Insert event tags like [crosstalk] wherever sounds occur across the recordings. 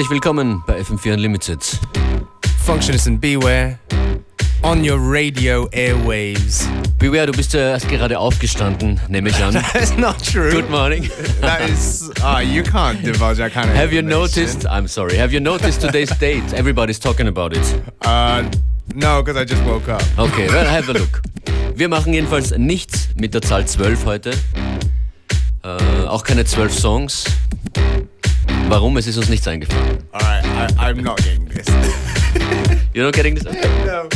Herzlich willkommen bei FM4 Unlimited. Functionist and Beware on your radio airwaves. Beware, du bist ja erst gerade aufgestanden, nehme ich an. [laughs] That's not true. Good morning. [laughs] That is, ah, uh, you can't divulge that kind of Have you noticed, I'm sorry, have you noticed today's date? Everybody's talking about it. Uh, no, because I just woke up. Okay, well, have a look. Wir machen jedenfalls nichts mit der Zahl 12 heute. Äh, auch keine 12 Songs. Warum? Es ist uns nichts eingefallen. Alright, I'm not getting this. You're not getting this? Okay. No.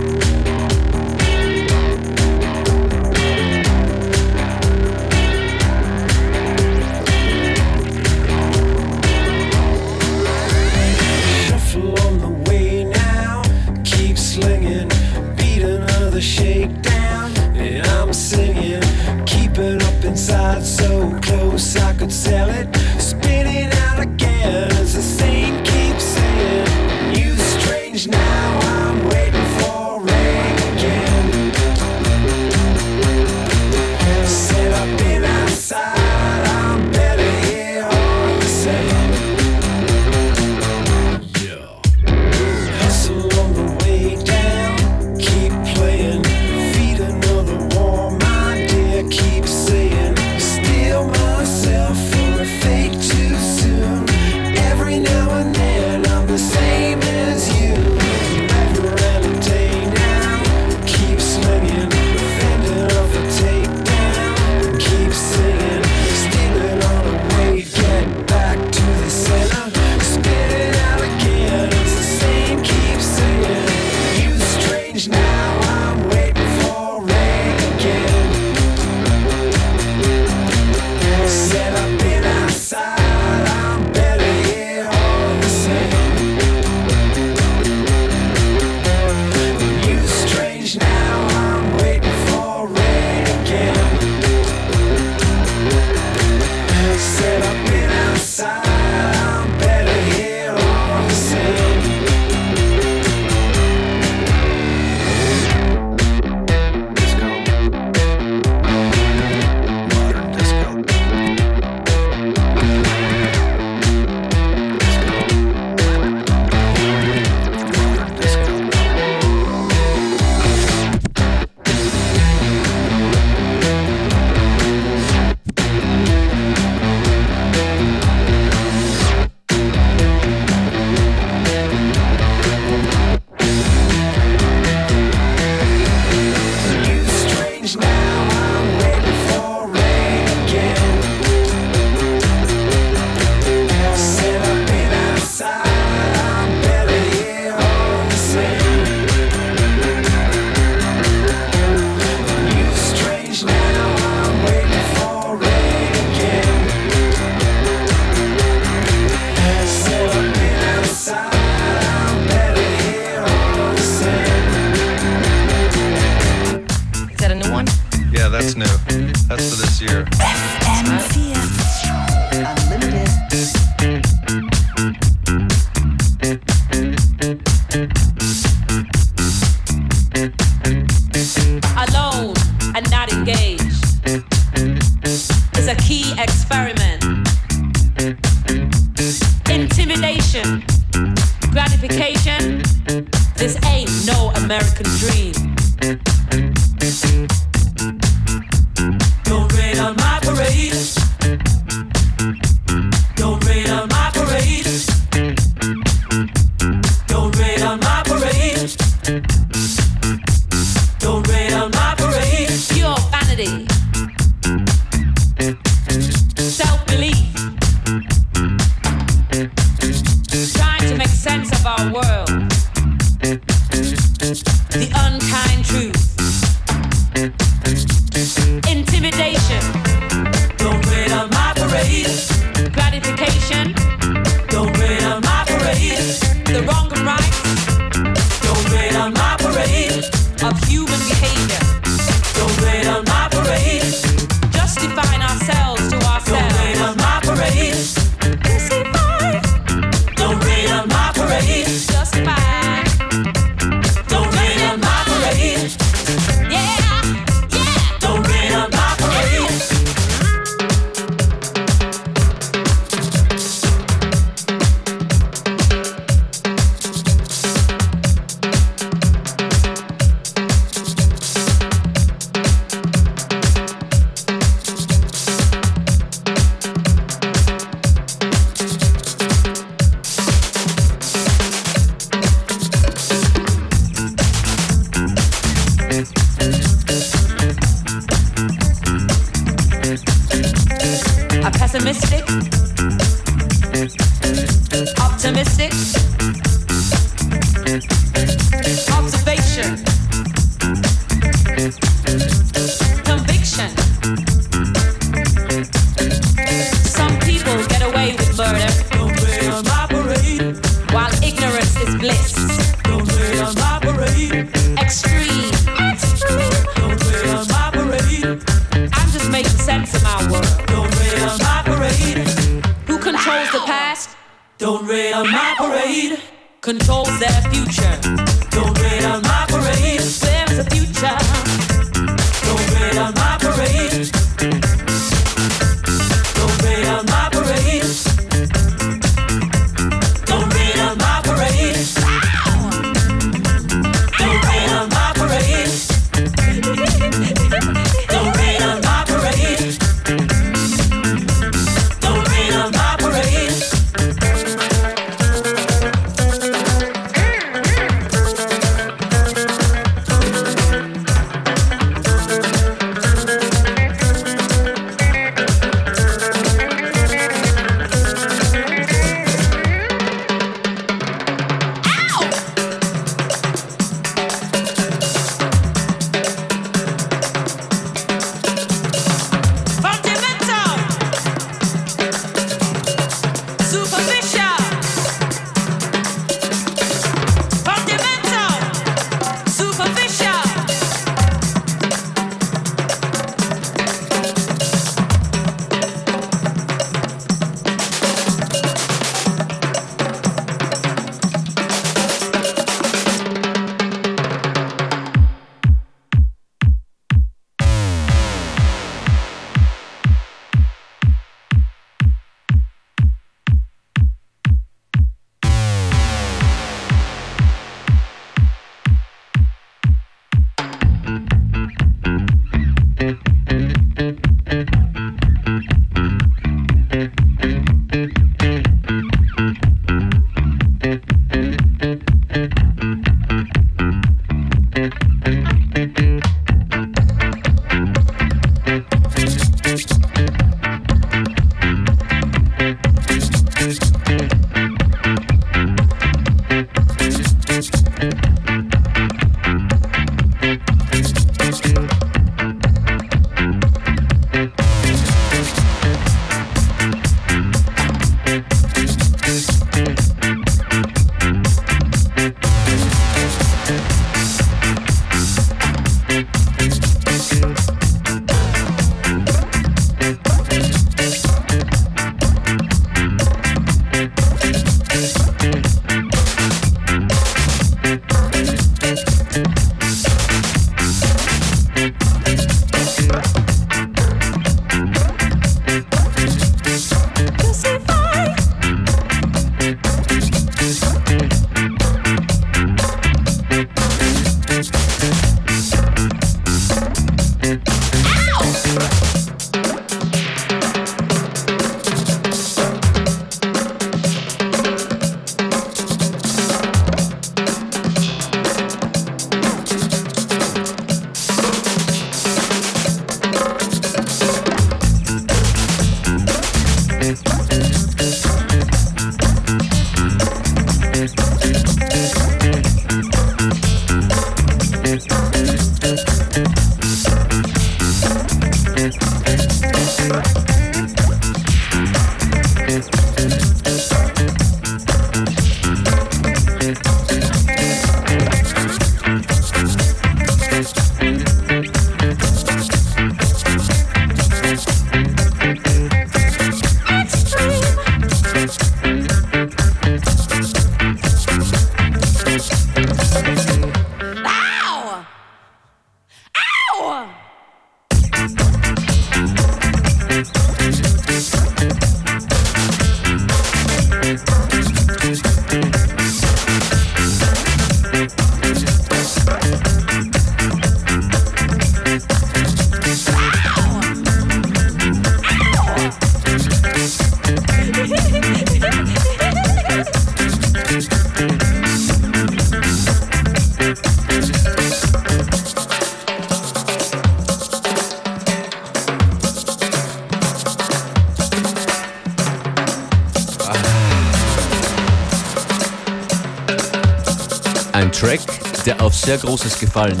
Sehr großes Gefallen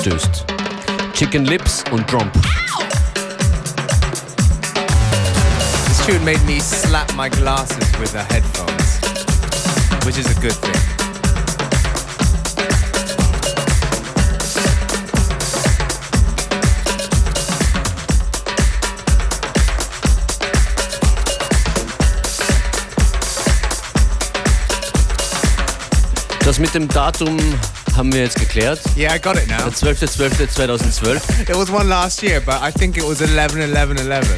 stößt. Chicken Lips und Trump. This tune made me slap my glasses with the headphones, which is a good thing. Das mit dem Datum haben wir jetzt geklärt. Yeah, I got it now. Der 12.12.2012. It was one last year, but I think it was 11 11 11.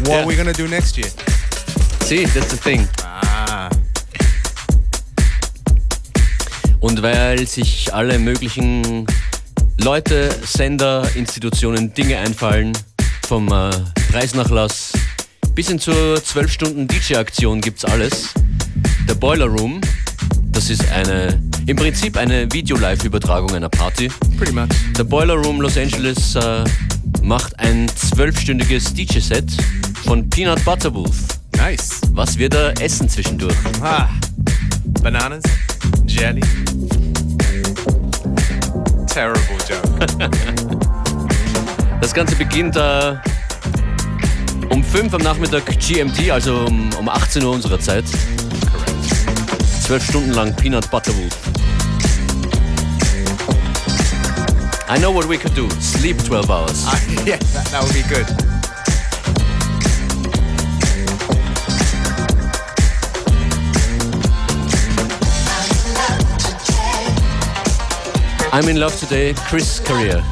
What Yeah. are we gonna do next year? See, that's the thing. Ah. Und weil sich alle möglichen Leute, Sender, Institutionen Dinge einfallen, vom äh, Preisnachlass bis hin zur 12 Stunden DJ-Aktion gibt's alles. Der Boiler Room, das ist eine, im Prinzip eine Video-Live-Übertragung einer Party. Pretty much. Der Boiler Room Los Angeles äh, macht ein zwölfstündiges DJ-Set von Peanut Butter Wolf. Nice. Was wir da essen zwischendurch. Ah. Bananas? Jelly? Terrible joke. [laughs] Das Ganze beginnt äh, um 5 am Nachmittag GMT, also um, um 18 Uhr unserer Zeit. Zwölf Stunden lang Peanut Butter Wolf. I know what we could do. Sleep 12 hours. Ah, [laughs] yeah, that, that would be good. I'm in love today, Chris Career.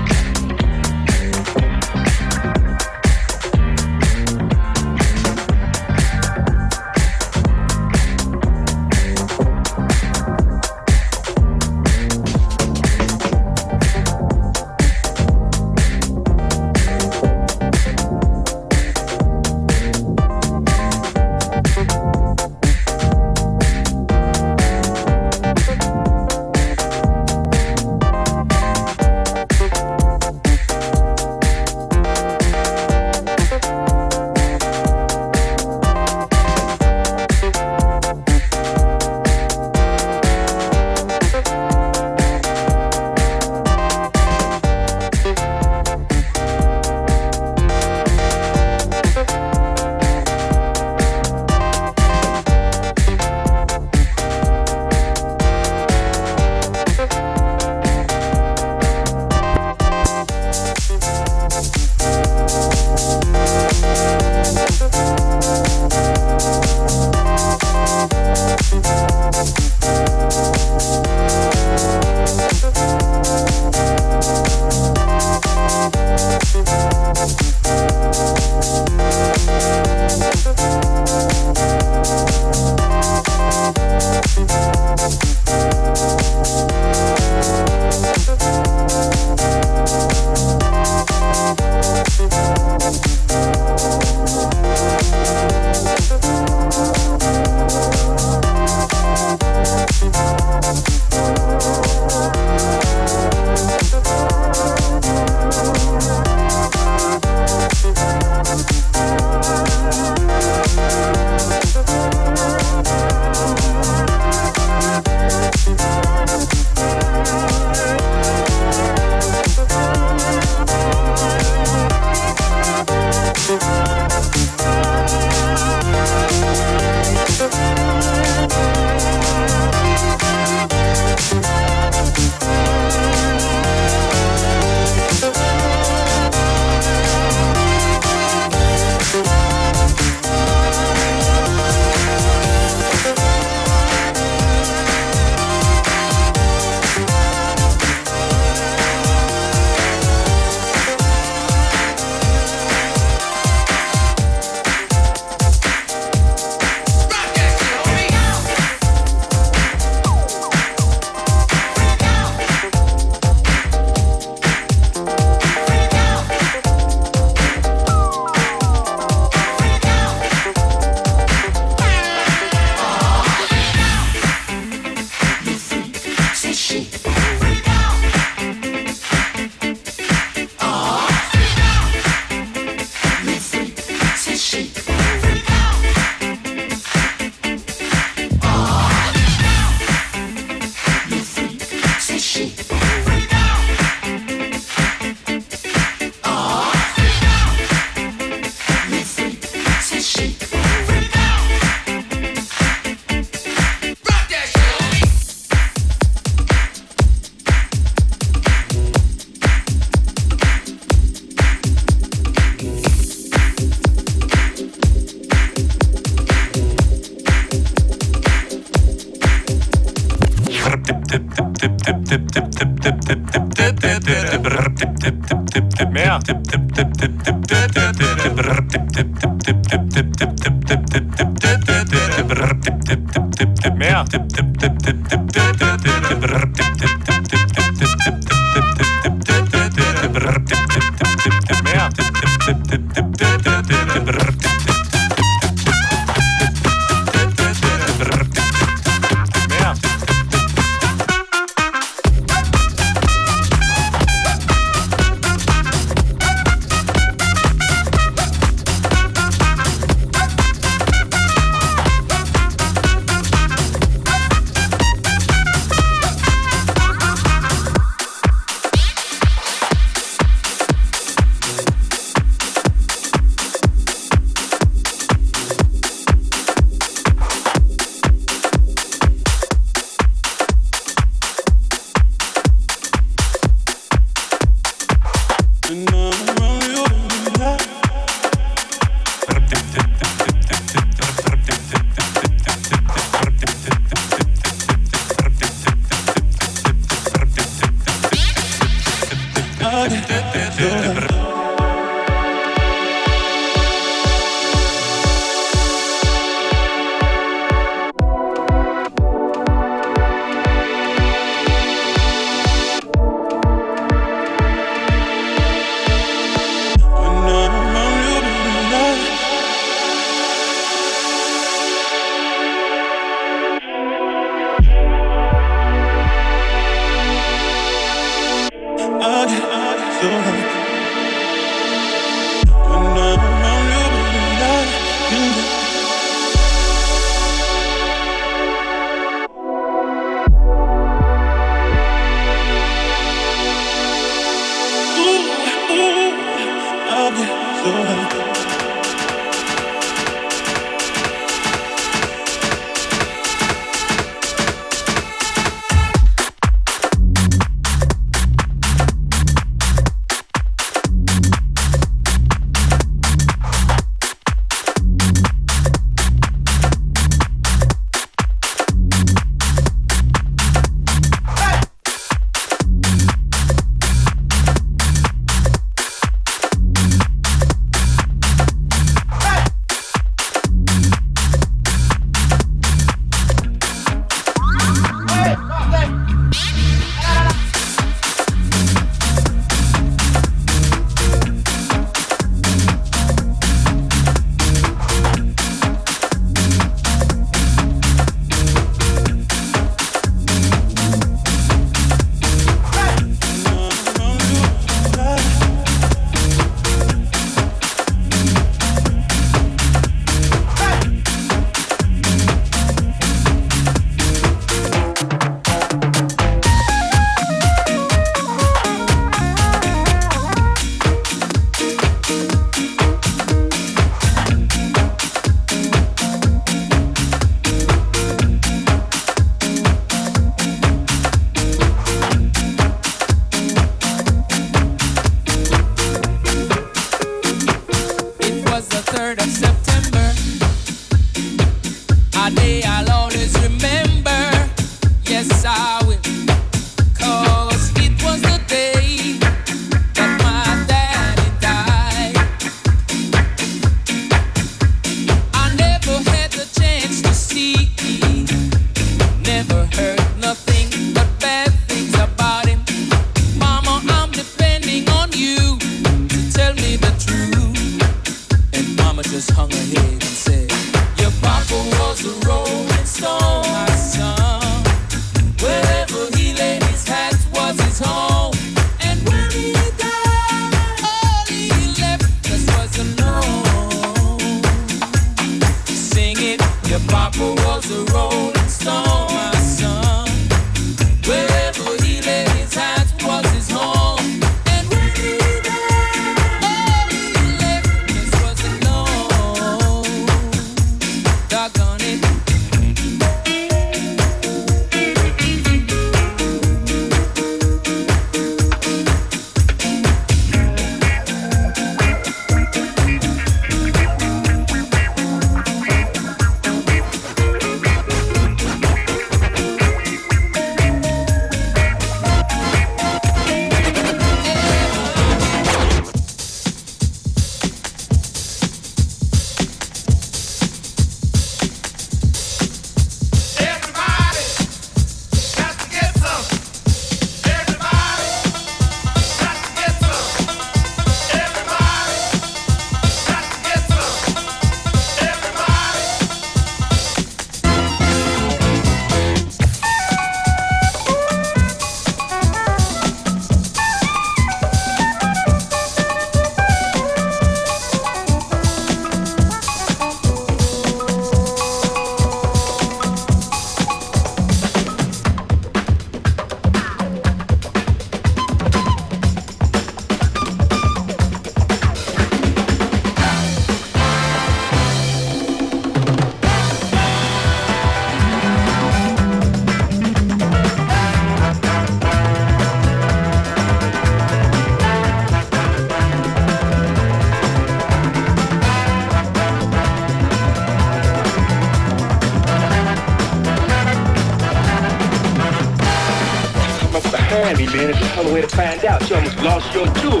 Can be, man. Just one way to find out. You almost lost your tool.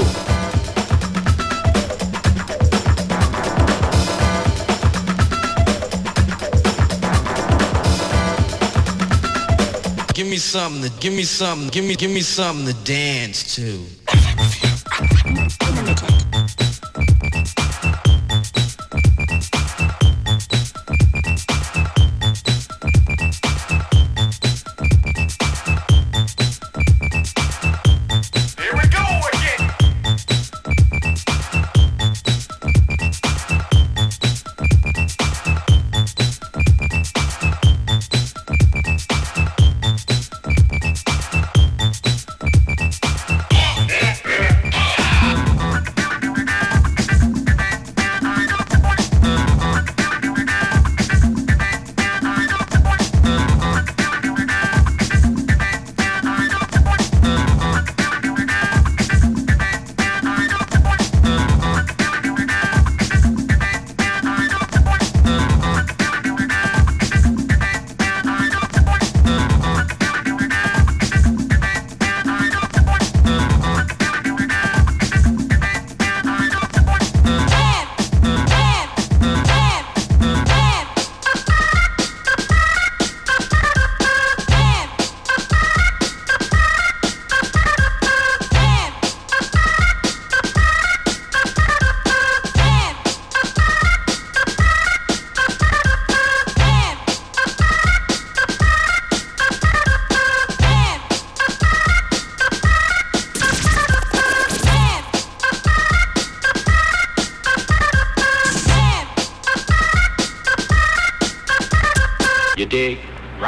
Give me something to give me something, give me give me something to dance to.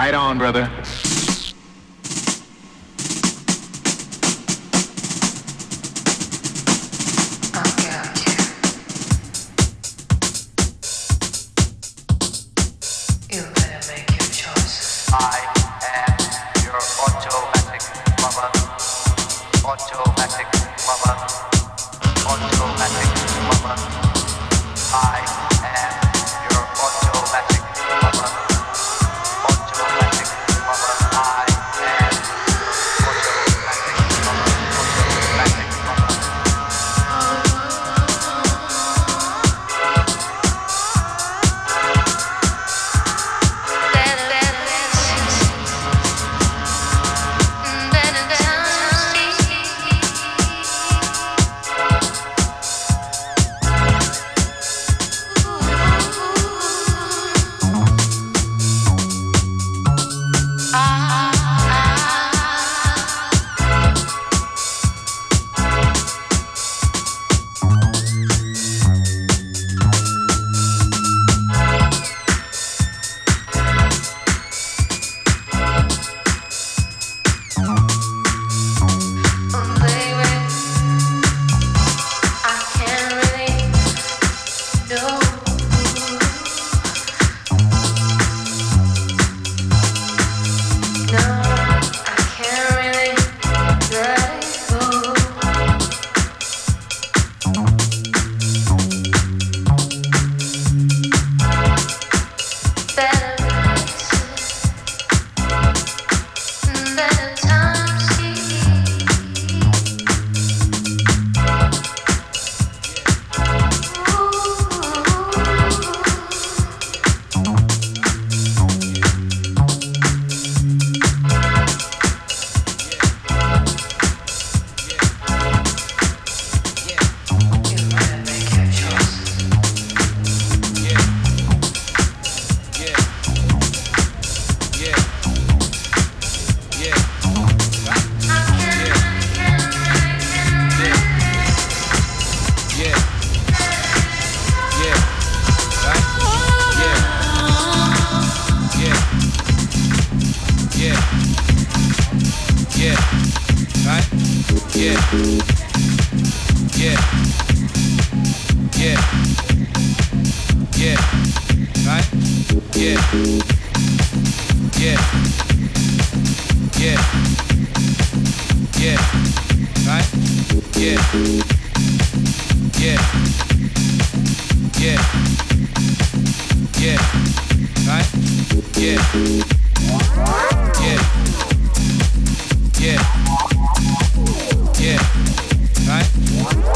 Right on, brother.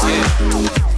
Yeah.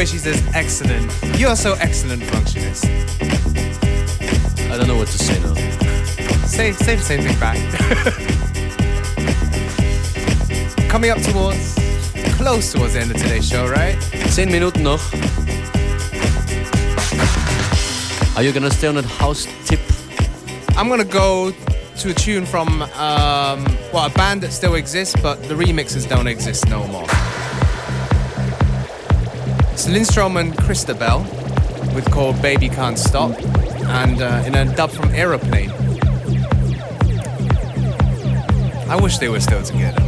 Way she says excellent. You are so excellent, Functionist. I don't know what to say now. Say, say the same thing back. [laughs] Coming up towards, close towards the end of today's show, right? Zehn Minuten noch. Are you gonna stay on that house tip? I'm gonna go to a tune from um, well a band that still exists, but the remixes don't exist no more. It's Lindstrom and Christabel with called "Baby Can't Stop," and uh, in a dub from Aeroplane. I wish they were still together.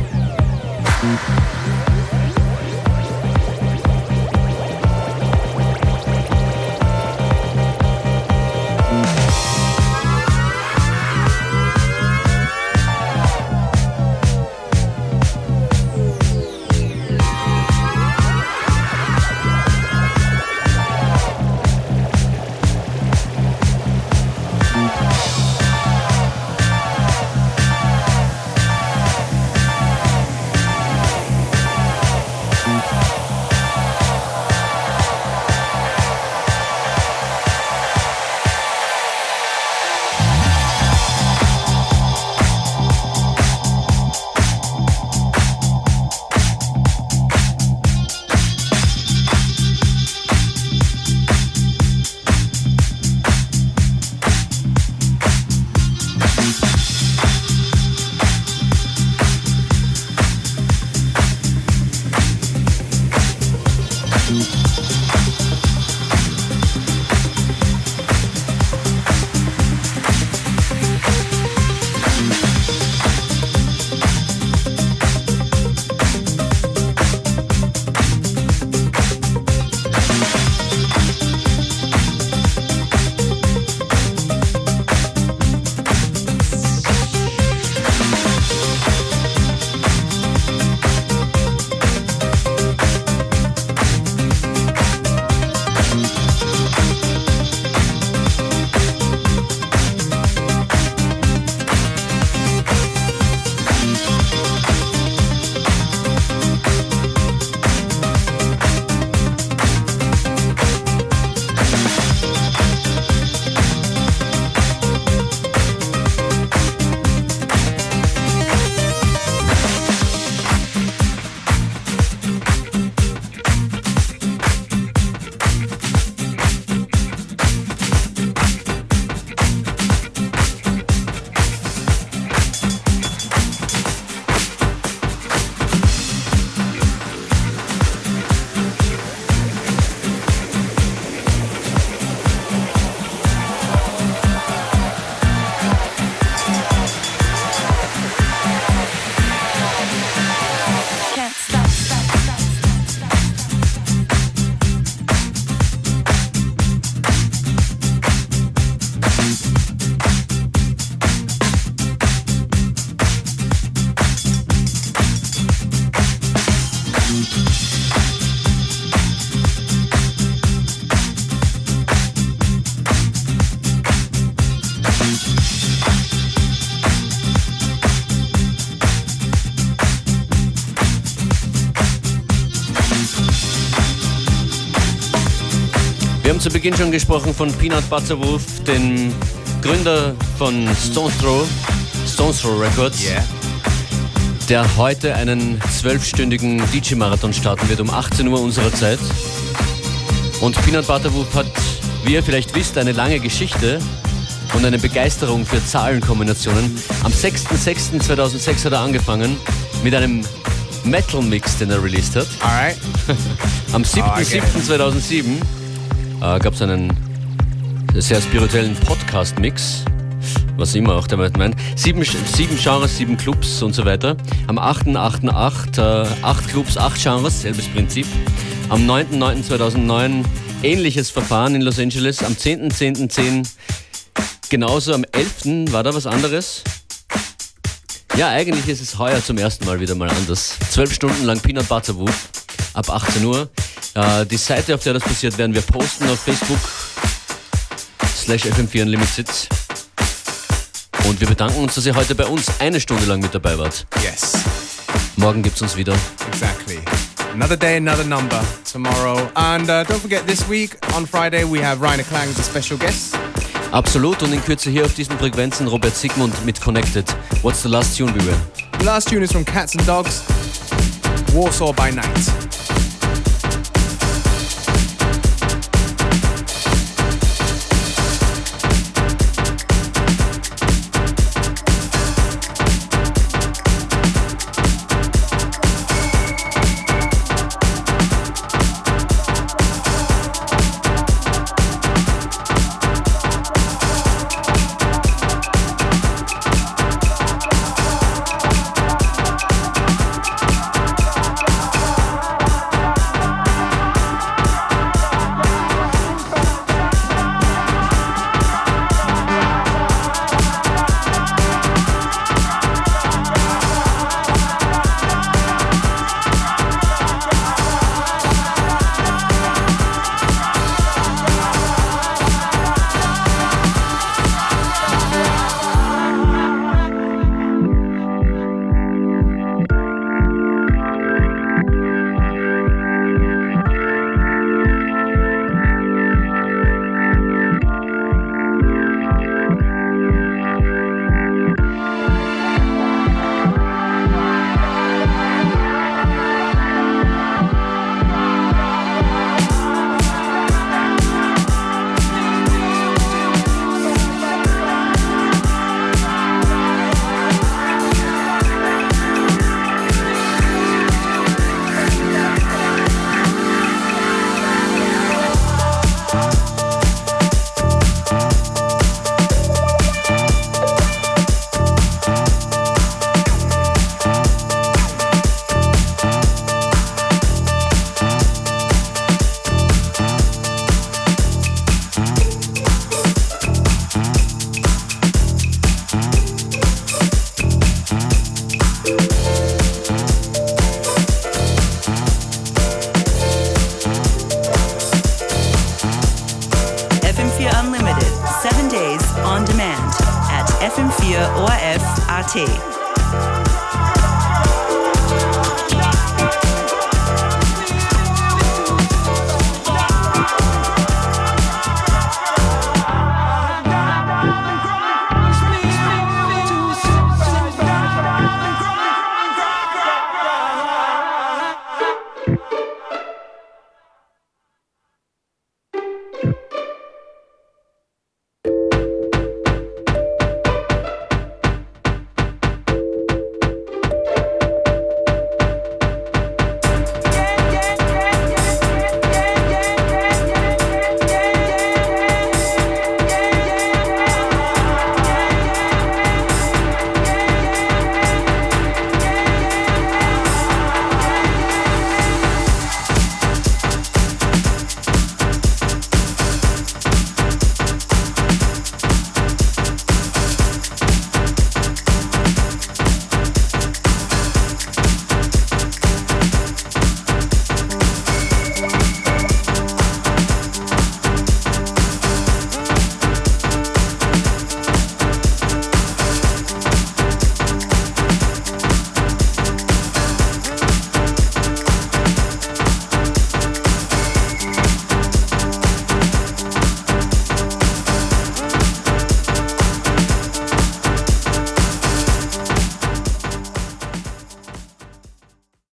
Beginn schon gesprochen von Peanut Butterwolf, dem Gründer von Stone Throw, Stones Throw Records, yeah. der heute einen zwölfstündigen DJ-Marathon starten wird um 18 Uhr unserer Zeit. Und Peanut Butterwolf hat, wie ihr vielleicht wisst, eine lange Geschichte und eine Begeisterung für Zahlenkombinationen. Am 6.06.2006 hat er angefangen mit einem Metal-Mix, den er released hat. Alright. [laughs] Am ah, 7.07.2007 äh, gab es einen sehr spirituellen Podcast-Mix, was immer auch damit meint. Sieben, sieben Genres, sieben Clubs und so weiter. Am 8.8.8 äh, acht Clubs, acht Genres, selbes Prinzip. Am 9.9.2009 ähnliches Verfahren in Los Angeles. Am 10.10.10 genauso. Am 11. war da was anderes. Ja, eigentlich ist es heuer zum ersten Mal wieder mal anders. Zwölf Stunden lang Peanut Butter Wolf ab 18 Uhr. Äh, die Seite, auf der das passiert, werden wir posten auf Facebook slash FM4 Unlimited. Und wir bedanken uns, dass ihr heute bei uns eine Stunde lang mit dabei wart. Yes. Morgen gibt's uns wieder. Exactly. Another day, another number tomorrow. And uh, don't forget, this week on Friday we have Rainer Klang as a special guest. Absolut und in Kürze hier auf diesen Frequenzen Robert Sigmund mit Connected. What's the last tune we were? The last tune is from Cats and Dogs, Warsaw by Night. Seven